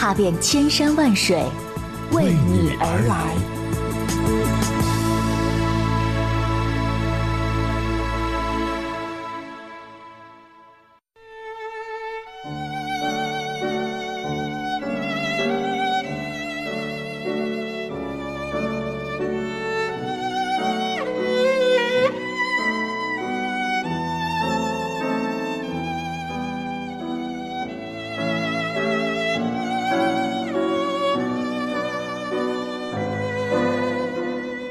踏遍千山万水，为你而来。《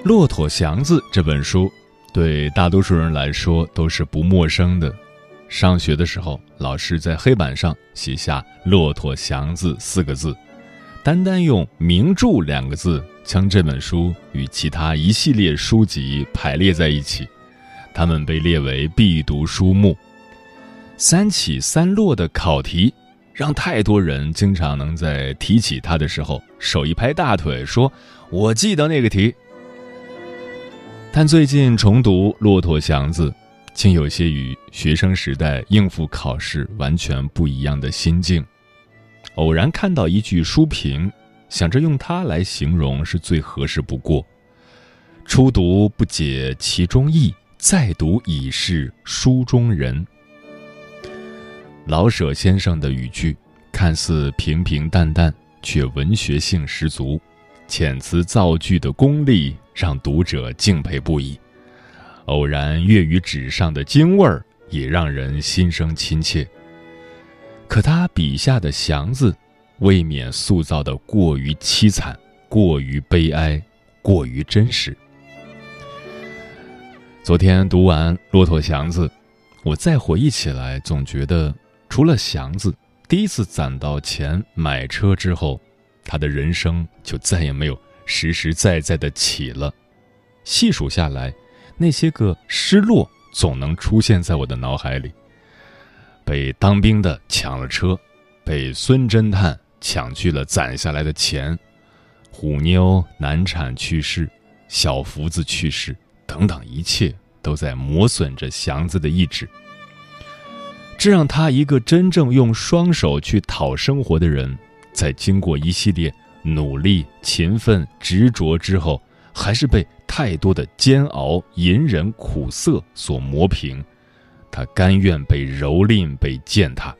骆驼祥子》这本书，对大多数人来说都是不陌生的。上学的时候，老师在黑板上写下“骆驼祥子”四个字，单单用“名著”两个字将这本书与其他一系列书籍排列在一起，他们被列为必读书目。三起三落的考题，让太多人经常能在提起它的时候，手一拍大腿，说：“我记得那个题。”但最近重读《骆驼祥子》，竟有些与学生时代应付考试完全不一样的心境。偶然看到一句书评，想着用它来形容是最合适不过：“初读不解其中意，再读已是书中人。”老舍先生的语句看似平平淡淡，却文学性十足，遣词造句的功力。让读者敬佩不已，偶然跃于纸上的京味儿也让人心生亲切。可他笔下的祥子，未免塑造的过于凄惨，过于悲哀，过于真实。昨天读完《骆驼祥子》，我再回忆起来，总觉得除了祥子第一次攒到钱买车之后，他的人生就再也没有。实实在在的起了，细数下来，那些个失落总能出现在我的脑海里。被当兵的抢了车，被孙侦探抢去了攒下来的钱，虎妞难产去世，小福子去世，等等，一切都在磨损着祥子的意志。这让他一个真正用双手去讨生活的人，在经过一系列。努力、勤奋、执着之后，还是被太多的煎熬、隐忍、苦涩所磨平。他甘愿被蹂躏、被践踏。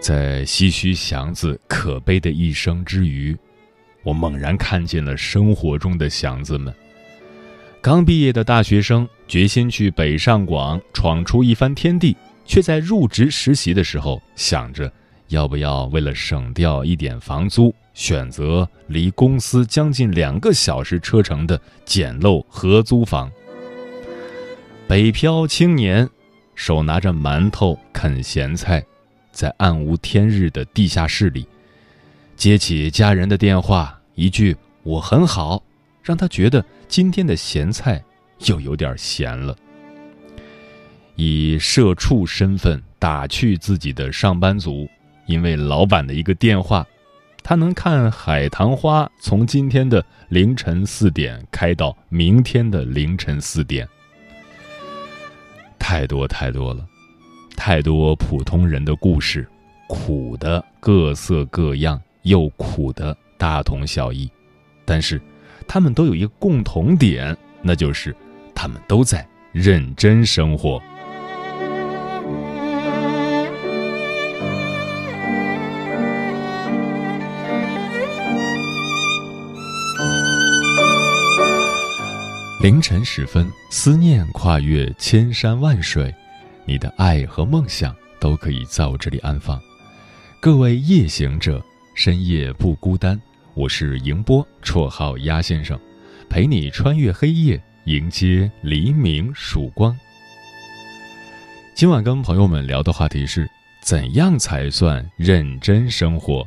在唏嘘祥子可悲的一生之余，我猛然看见了生活中的祥子们。刚毕业的大学生决心去北上广闯出一番天地，却在入职实习的时候想着。要不要为了省掉一点房租，选择离公司将近两个小时车程的简陋合租房？北漂青年手拿着馒头啃咸菜，在暗无天日的地下室里，接起家人的电话，一句“我很好”，让他觉得今天的咸菜又有点咸了。以社畜身份打趣自己的上班族。因为老板的一个电话，他能看海棠花从今天的凌晨四点开到明天的凌晨四点。太多太多了，太多普通人的故事，苦的各色各样，又苦的大同小异，但是他们都有一个共同点，那就是他们都在认真生活。凌晨时分，思念跨越千山万水，你的爱和梦想都可以在我这里安放。各位夜行者，深夜不孤单。我是迎波，绰号鸭先生，陪你穿越黑夜，迎接黎明曙光。今晚跟朋友们聊的话题是：怎样才算认真生活？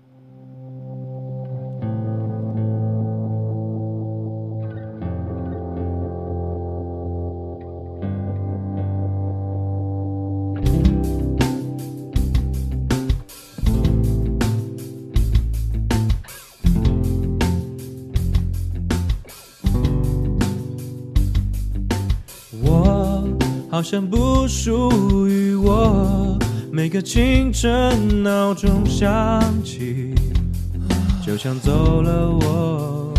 好像不属于我。每个清晨闹钟响起，就像走了我。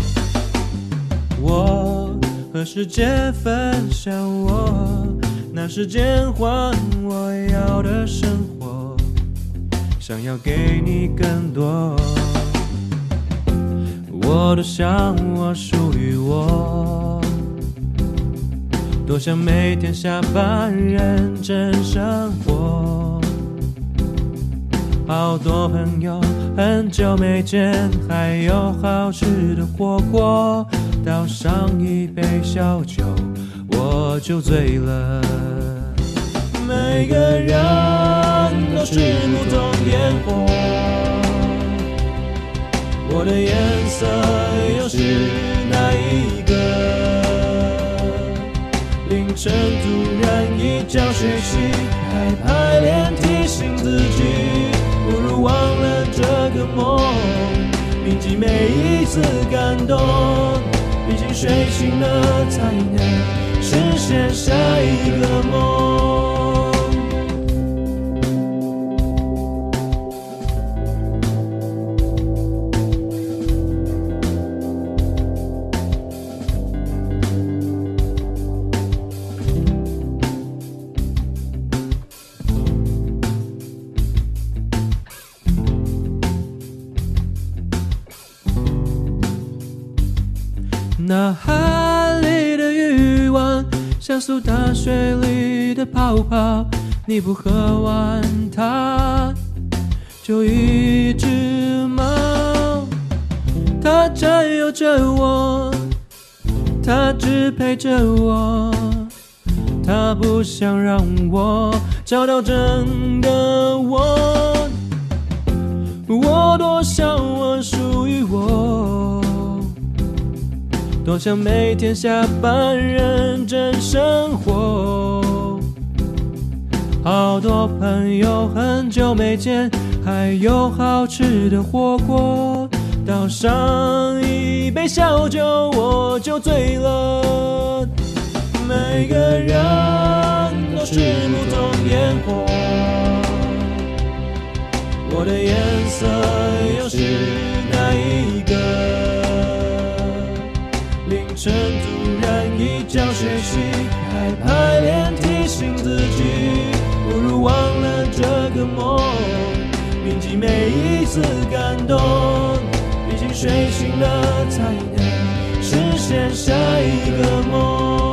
我和世界分享我，拿时间换我要的生活，想要给你更多。我都想我属于我。多想每天下班认真生活，好多朋友很久没见，还有好吃的火锅，倒上一杯小酒我就醉了。每个人都是不同烟火，我的颜色又是哪一然一觉睡醒，还排练提醒自己，不如忘了这个梦，铭记每一次感动。毕竟睡醒了才能实现下一个梦。泡泡，你不喝完它就一只猫。它占有着我，它支配着我，它不想让我找到真的我。我多想我属于我。多想每天下班认真生活，好多朋友很久没见，还有好吃的火锅，倒上一杯小酒我就醉了。每个人都是不同烟火，我的颜色又是哪一个？凌晨突然一觉睡醒，还排练提醒自己，这个梦，铭记每一次感动。毕竟睡醒了才能实现下一个梦。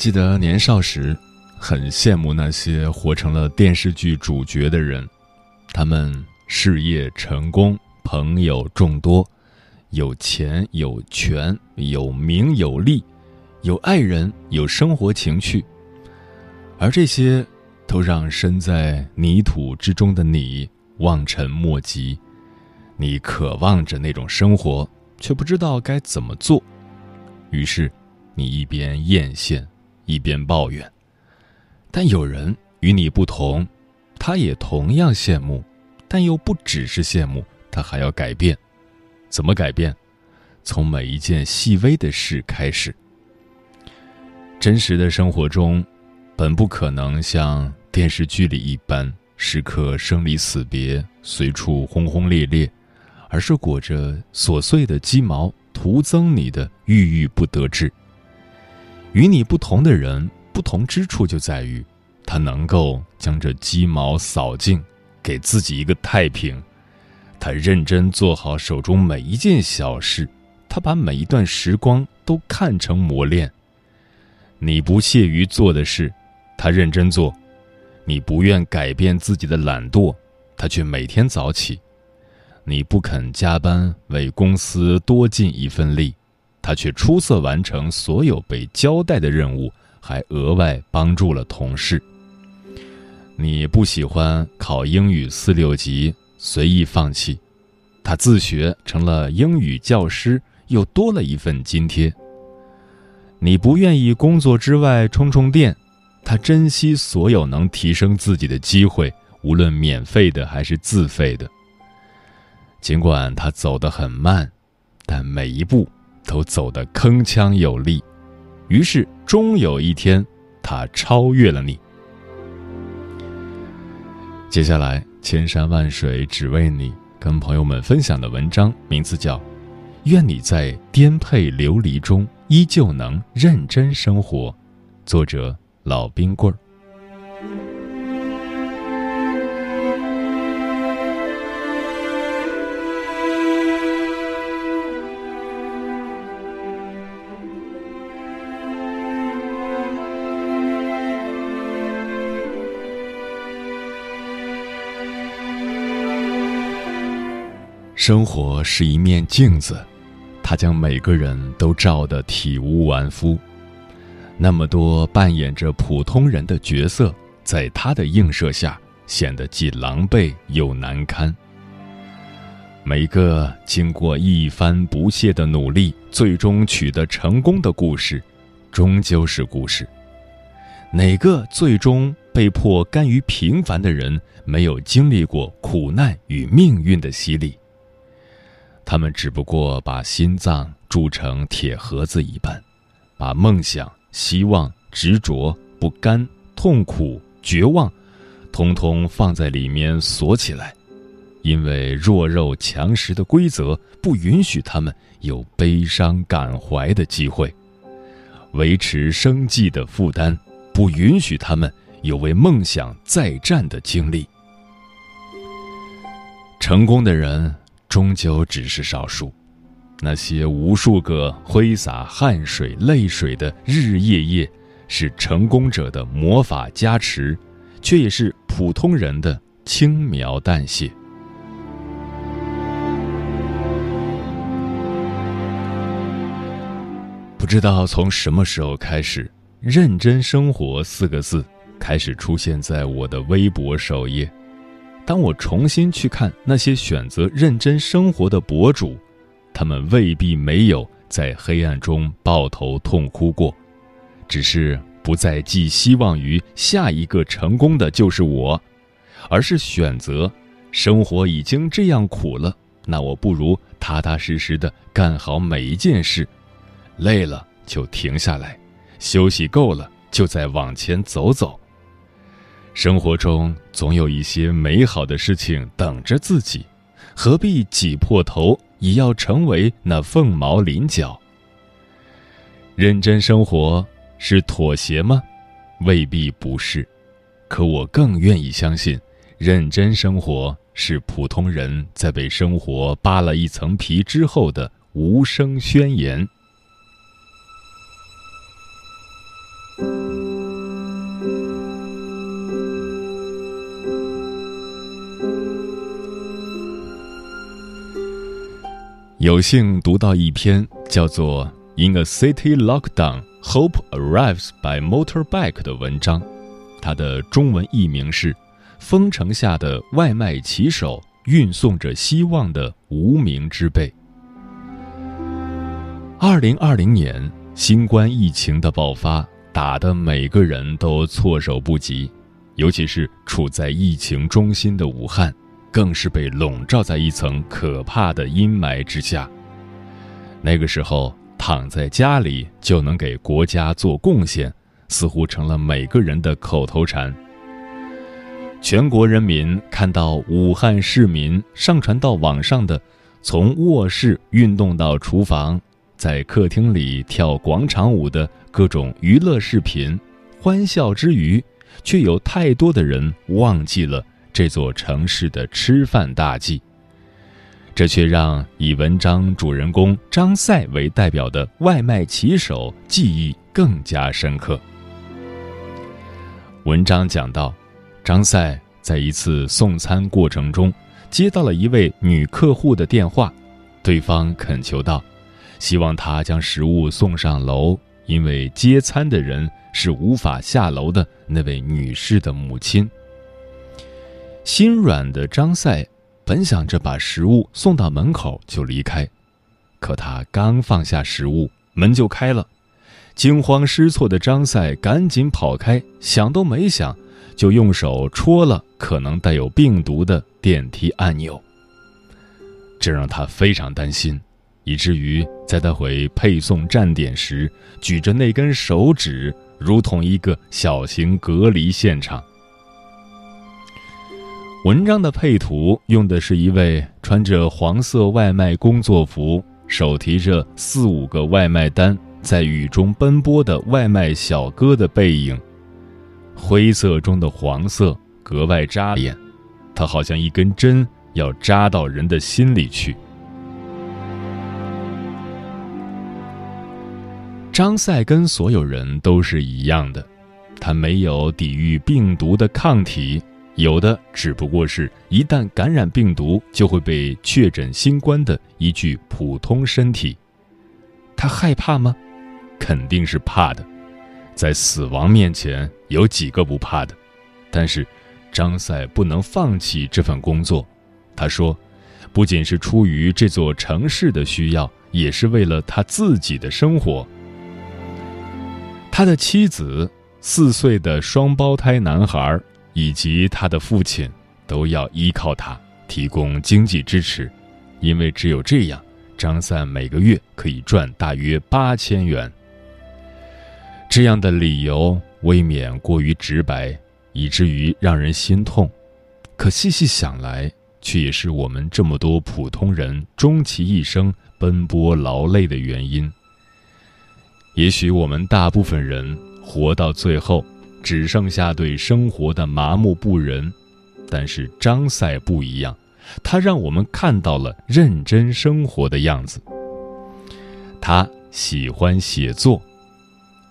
记得年少时，很羡慕那些活成了电视剧主角的人，他们事业成功，朋友众多，有钱有权，有名有利，有爱人，有生活情趣，而这些，都让身在泥土之中的你望尘莫及。你渴望着那种生活，却不知道该怎么做，于是，你一边艳羡。一边抱怨，但有人与你不同，他也同样羡慕，但又不只是羡慕，他还要改变。怎么改变？从每一件细微的事开始。真实的生活中，本不可能像电视剧里一般，时刻生离死别，随处轰轰烈烈，而是裹着琐碎的鸡毛，徒增你的郁郁不得志。与你不同的人，不同之处就在于，他能够将这鸡毛扫净，给自己一个太平。他认真做好手中每一件小事，他把每一段时光都看成磨练。你不屑于做的事，他认真做；你不愿改变自己的懒惰，他却每天早起。你不肯加班为公司多尽一份力。他却出色完成所有被交代的任务，还额外帮助了同事。你不喜欢考英语四六级，随意放弃，他自学成了英语教师，又多了一份津贴。你不愿意工作之外充充电，他珍惜所有能提升自己的机会，无论免费的还是自费的。尽管他走得很慢，但每一步。都走得铿锵有力，于是终有一天，他超越了你。接下来，千山万水只为你，跟朋友们分享的文章名字叫《愿你在颠沛流离中依旧能认真生活》，作者老冰棍儿。生活是一面镜子，它将每个人都照得体无完肤。那么多扮演着普通人的角色，在他的映射下，显得既狼狈又难堪。每个经过一番不懈的努力，最终取得成功的故事，终究是故事。哪个最终被迫甘于平凡的人，没有经历过苦难与命运的洗礼？他们只不过把心脏铸成铁盒子一般，把梦想、希望、执着、不甘、痛苦、绝望，通通放在里面锁起来，因为弱肉强食的规则不允许他们有悲伤感怀的机会，维持生计的负担不允许他们有为梦想再战的经历。成功的人。终究只是少数，那些无数个挥洒汗水、泪水的日日夜夜，是成功者的魔法加持，却也是普通人的轻描淡写。不知道从什么时候开始，“认真生活”四个字开始出现在我的微博首页。当我重新去看那些选择认真生活的博主，他们未必没有在黑暗中抱头痛哭过，只是不再寄希望于下一个成功的就是我，而是选择生活已经这样苦了，那我不如踏踏实实的干好每一件事，累了就停下来，休息够了就再往前走走。生活中总有一些美好的事情等着自己，何必挤破头也要成为那凤毛麟角？认真生活是妥协吗？未必不是，可我更愿意相信，认真生活是普通人在被生活扒了一层皮之后的无声宣言。有幸读到一篇叫做《In a City Lockdown, Hope Arrives by Motorbike》的文章，它的中文译名是《封城下的外卖骑手运送着希望的无名之辈》。二零二零年，新冠疫情的爆发打得每个人都措手不及，尤其是处在疫情中心的武汉。更是被笼罩在一层可怕的阴霾之下。那个时候，躺在家里就能给国家做贡献，似乎成了每个人的口头禅。全国人民看到武汉市民上传到网上的，从卧室运动到厨房，在客厅里跳广场舞的各种娱乐视频，欢笑之余，却有太多的人忘记了。这座城市的吃饭大忌，这却让以文章主人公张赛为代表的外卖骑手记忆更加深刻。文章讲到，张赛在一次送餐过程中接到了一位女客户的电话，对方恳求道：“希望他将食物送上楼，因为接餐的人是无法下楼的那位女士的母亲。”心软的张赛本想着把食物送到门口就离开，可他刚放下食物，门就开了。惊慌失措的张赛赶紧跑开，想都没想，就用手戳了可能带有病毒的电梯按钮。这让他非常担心，以至于在他回配送站点时，举着那根手指，如同一个小型隔离现场。文章的配图用的是一位穿着黄色外卖工作服、手提着四五个外卖单在雨中奔波的外卖小哥的背影，灰色中的黄色格外扎眼，它好像一根针要扎到人的心里去。张赛跟所有人都是一样的，他没有抵御病毒的抗体。有的只不过是一旦感染病毒就会被确诊新冠的一具普通身体，他害怕吗？肯定是怕的，在死亡面前有几个不怕的？但是张赛不能放弃这份工作，他说，不仅是出于这座城市的需要，也是为了他自己的生活。他的妻子，四岁的双胞胎男孩。以及他的父亲都要依靠他提供经济支持，因为只有这样，张三每个月可以赚大约八千元。这样的理由未免过于直白，以至于让人心痛。可细细想来，却也是我们这么多普通人终其一生奔波劳累的原因。也许我们大部分人活到最后。只剩下对生活的麻木不仁，但是张赛不一样，他让我们看到了认真生活的样子。他喜欢写作，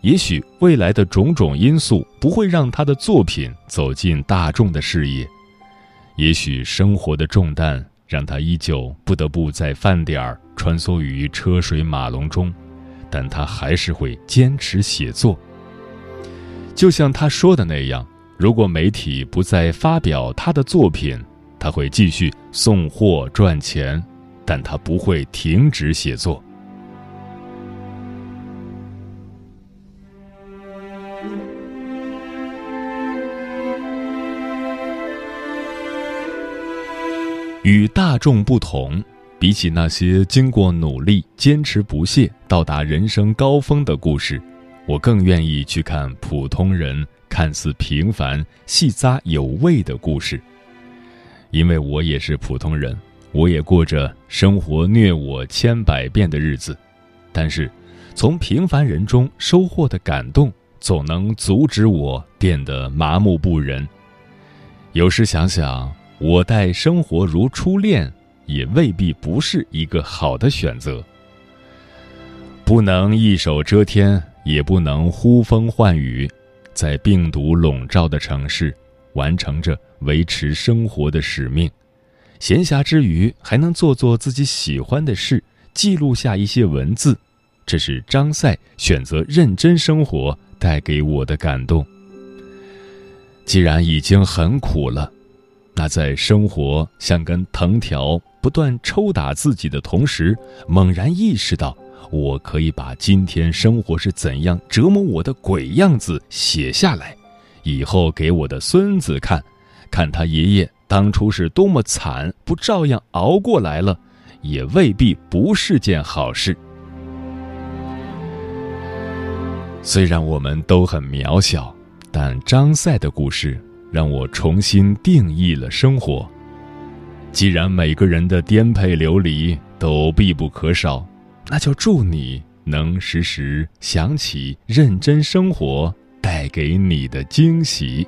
也许未来的种种因素不会让他的作品走进大众的视野，也许生活的重担让他依旧不得不在饭点儿穿梭于车水马龙中，但他还是会坚持写作。就像他说的那样，如果媒体不再发表他的作品，他会继续送货赚钱，但他不会停止写作。与大众不同，比起那些经过努力、坚持不懈到达人生高峰的故事。我更愿意去看普通人看似平凡、细扎有味的故事，因为我也是普通人，我也过着生活虐我千百遍的日子，但是，从平凡人中收获的感动，总能阻止我变得麻木不仁。有时想想，我待生活如初恋，也未必不是一个好的选择。不能一手遮天。也不能呼风唤雨，在病毒笼罩的城市，完成着维持生活的使命。闲暇之余，还能做做自己喜欢的事，记录下一些文字，这是张赛选择认真生活带给我的感动。既然已经很苦了，那在生活像根藤条不断抽打自己的同时，猛然意识到，我可以把今天生活是怎样折磨我的鬼样子写下来，以后给我的孙子看，看他爷爷当初是多么惨，不照样熬过来了。也未必不是件好事。虽然我们都很渺小，但张赛的故事让我重新定义了生活。既然每个人的颠沛流离都必不可少，那就祝你能时时想起认真生活带给你的惊喜。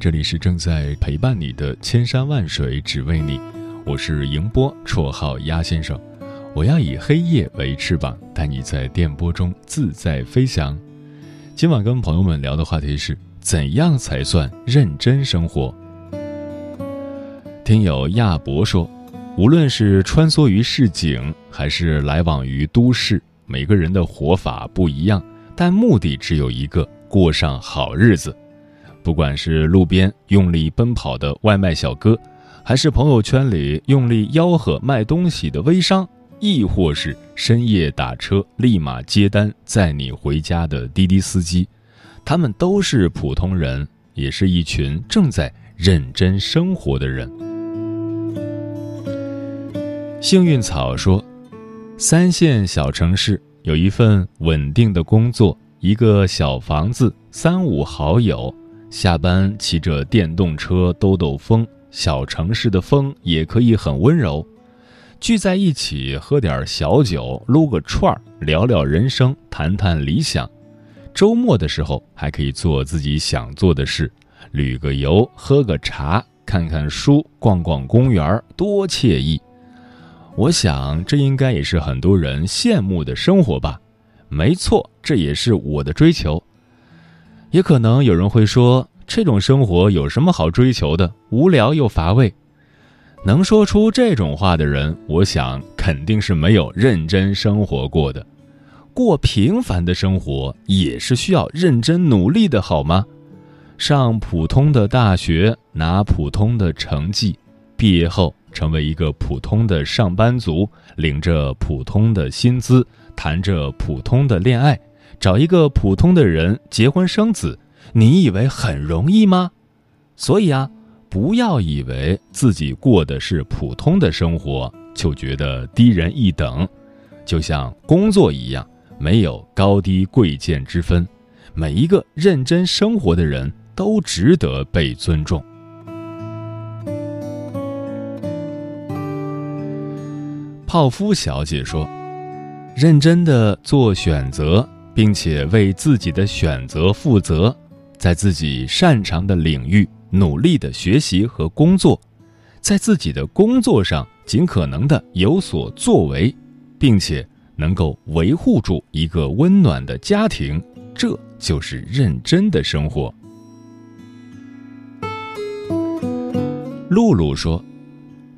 这里是正在陪伴你的千山万水只为你，我是迎波，绰号鸭先生，我要以黑夜为翅膀，带你在电波中自在飞翔。今晚跟朋友们聊的话题是：怎样才算认真生活？听友亚伯说，无论是穿梭于市井，还是来往于都市，每个人的活法不一样。但目的只有一个，过上好日子。不管是路边用力奔跑的外卖小哥，还是朋友圈里用力吆喝卖东西的微商，亦或是深夜打车立马接单载你回家的滴滴司机，他们都是普通人，也是一群正在认真生活的人。幸运草说：“三线小城市。”有一份稳定的工作，一个小房子，三五好友，下班骑着电动车兜兜风。小城市的风也可以很温柔，聚在一起喝点小酒，撸个串儿，聊聊人生，谈谈理想。周末的时候还可以做自己想做的事，旅个游，喝个茶，看看书，逛逛公园，多惬意。我想，这应该也是很多人羡慕的生活吧？没错，这也是我的追求。也可能有人会说，这种生活有什么好追求的？无聊又乏味。能说出这种话的人，我想肯定是没有认真生活过的。过平凡的生活也是需要认真努力的，好吗？上普通的大学，拿普通的成绩，毕业后。成为一个普通的上班族，领着普通的薪资，谈着普通的恋爱，找一个普通的人结婚生子，你以为很容易吗？所以啊，不要以为自己过的是普通的生活就觉得低人一等，就像工作一样，没有高低贵贱之分，每一个认真生活的人都值得被尊重。泡芙小姐说：“认真的做选择，并且为自己的选择负责，在自己擅长的领域努力的学习和工作，在自己的工作上尽可能的有所作为，并且能够维护住一个温暖的家庭，这就是认真的生活。”露露说。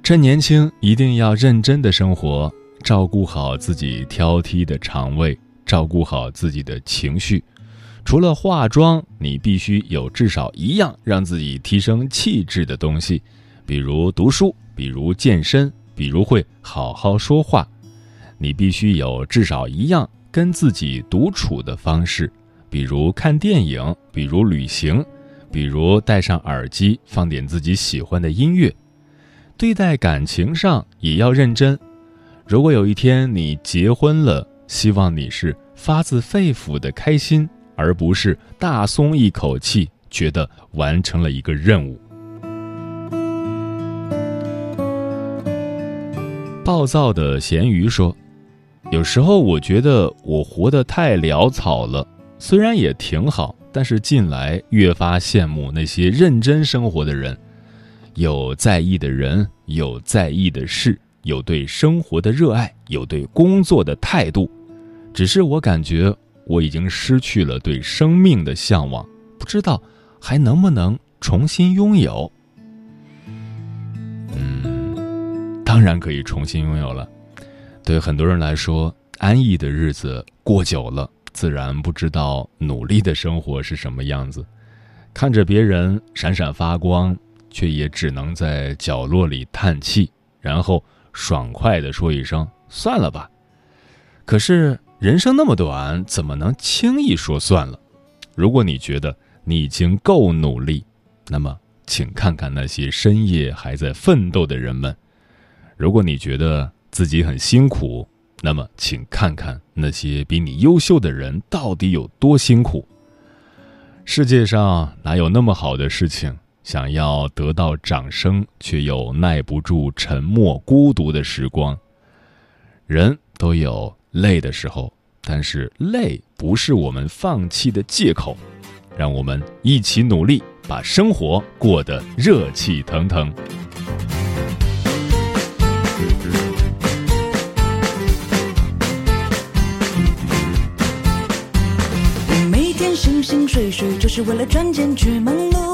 趁年轻，一定要认真的生活，照顾好自己挑剔的肠胃，照顾好自己的情绪。除了化妆，你必须有至少一样让自己提升气质的东西，比如读书，比如健身，比如会好好说话。你必须有至少一样跟自己独处的方式，比如看电影，比如旅行，比如戴上耳机，放点自己喜欢的音乐。对待感情上也要认真。如果有一天你结婚了，希望你是发自肺腑的开心，而不是大松一口气，觉得完成了一个任务。暴躁的咸鱼说：“有时候我觉得我活得太潦草了，虽然也挺好，但是近来越发羡慕那些认真生活的人。”有在意的人，有在意的事，有对生活的热爱，有对工作的态度。只是我感觉我已经失去了对生命的向往，不知道还能不能重新拥有。嗯，当然可以重新拥有了。对很多人来说，安逸的日子过久了，自然不知道努力的生活是什么样子。看着别人闪闪发光。却也只能在角落里叹气，然后爽快地说一声“算了吧”。可是人生那么短，怎么能轻易说算了？如果你觉得你已经够努力，那么请看看那些深夜还在奋斗的人们；如果你觉得自己很辛苦，那么请看看那些比你优秀的人到底有多辛苦。世界上哪有那么好的事情？想要得到掌声，却又耐不住沉默孤独的时光。人都有累的时候，但是累不是我们放弃的借口。让我们一起努力，把生活过得热气腾腾。每天醒醒睡睡，就是为了赚钱去忙碌。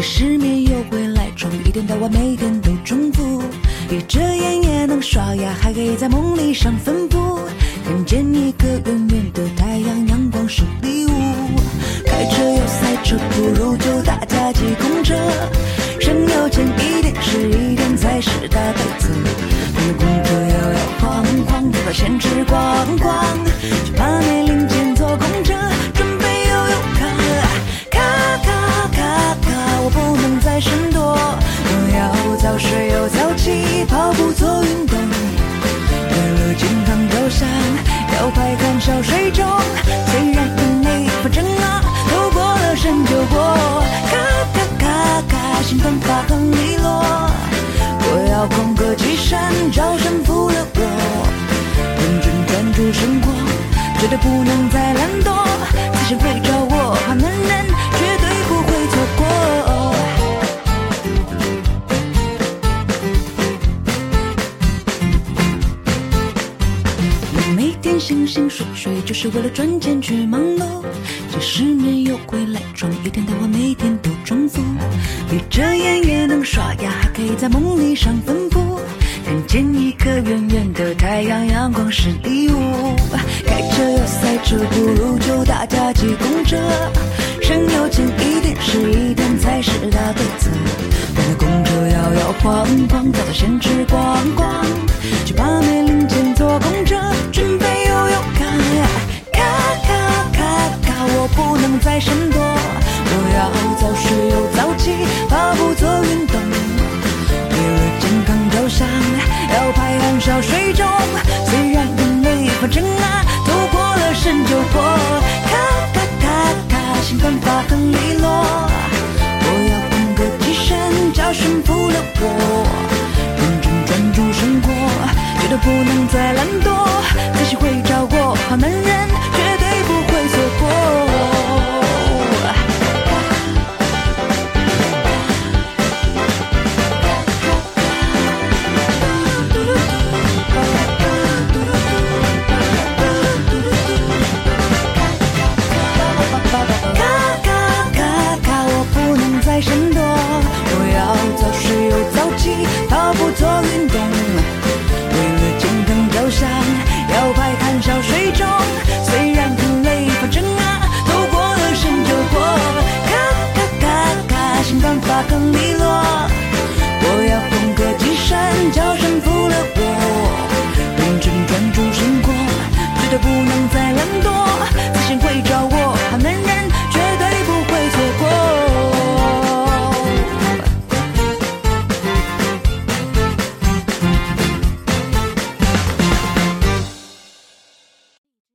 失眠又回来床，一天到晚每天都重复。闭着眼也能刷牙，还可以在梦里上坟铺。看见一个圆圆的太阳，阳光是礼物。开车要塞车，不如就大家挤公车。省油钱一点是一点才是大对策。没功课摇摇晃晃，把钱吃光光，闭着眼也能刷牙，还可以在梦里上坟铺。看见一颗圆圆的太阳，阳光是礼物。开车又塞车，不如就大家挤公车。省油钱一点是一点才是大对策。我公车摇摇晃晃，早早先吃光光，就怕没零钱坐公车。准备游泳。卡卡卡卡，我。不能再闪躲，要早睡又早起，跑步做运动，为了健康着想，要排汗少水肿。虽然很累，反正啊，走过了山就过。咔咔咔咔，心脏发很利落。我要风格起身，叫声服了我，认真专注生活，绝对不能再懒惰。自信会找过好男人，绝对不会错过。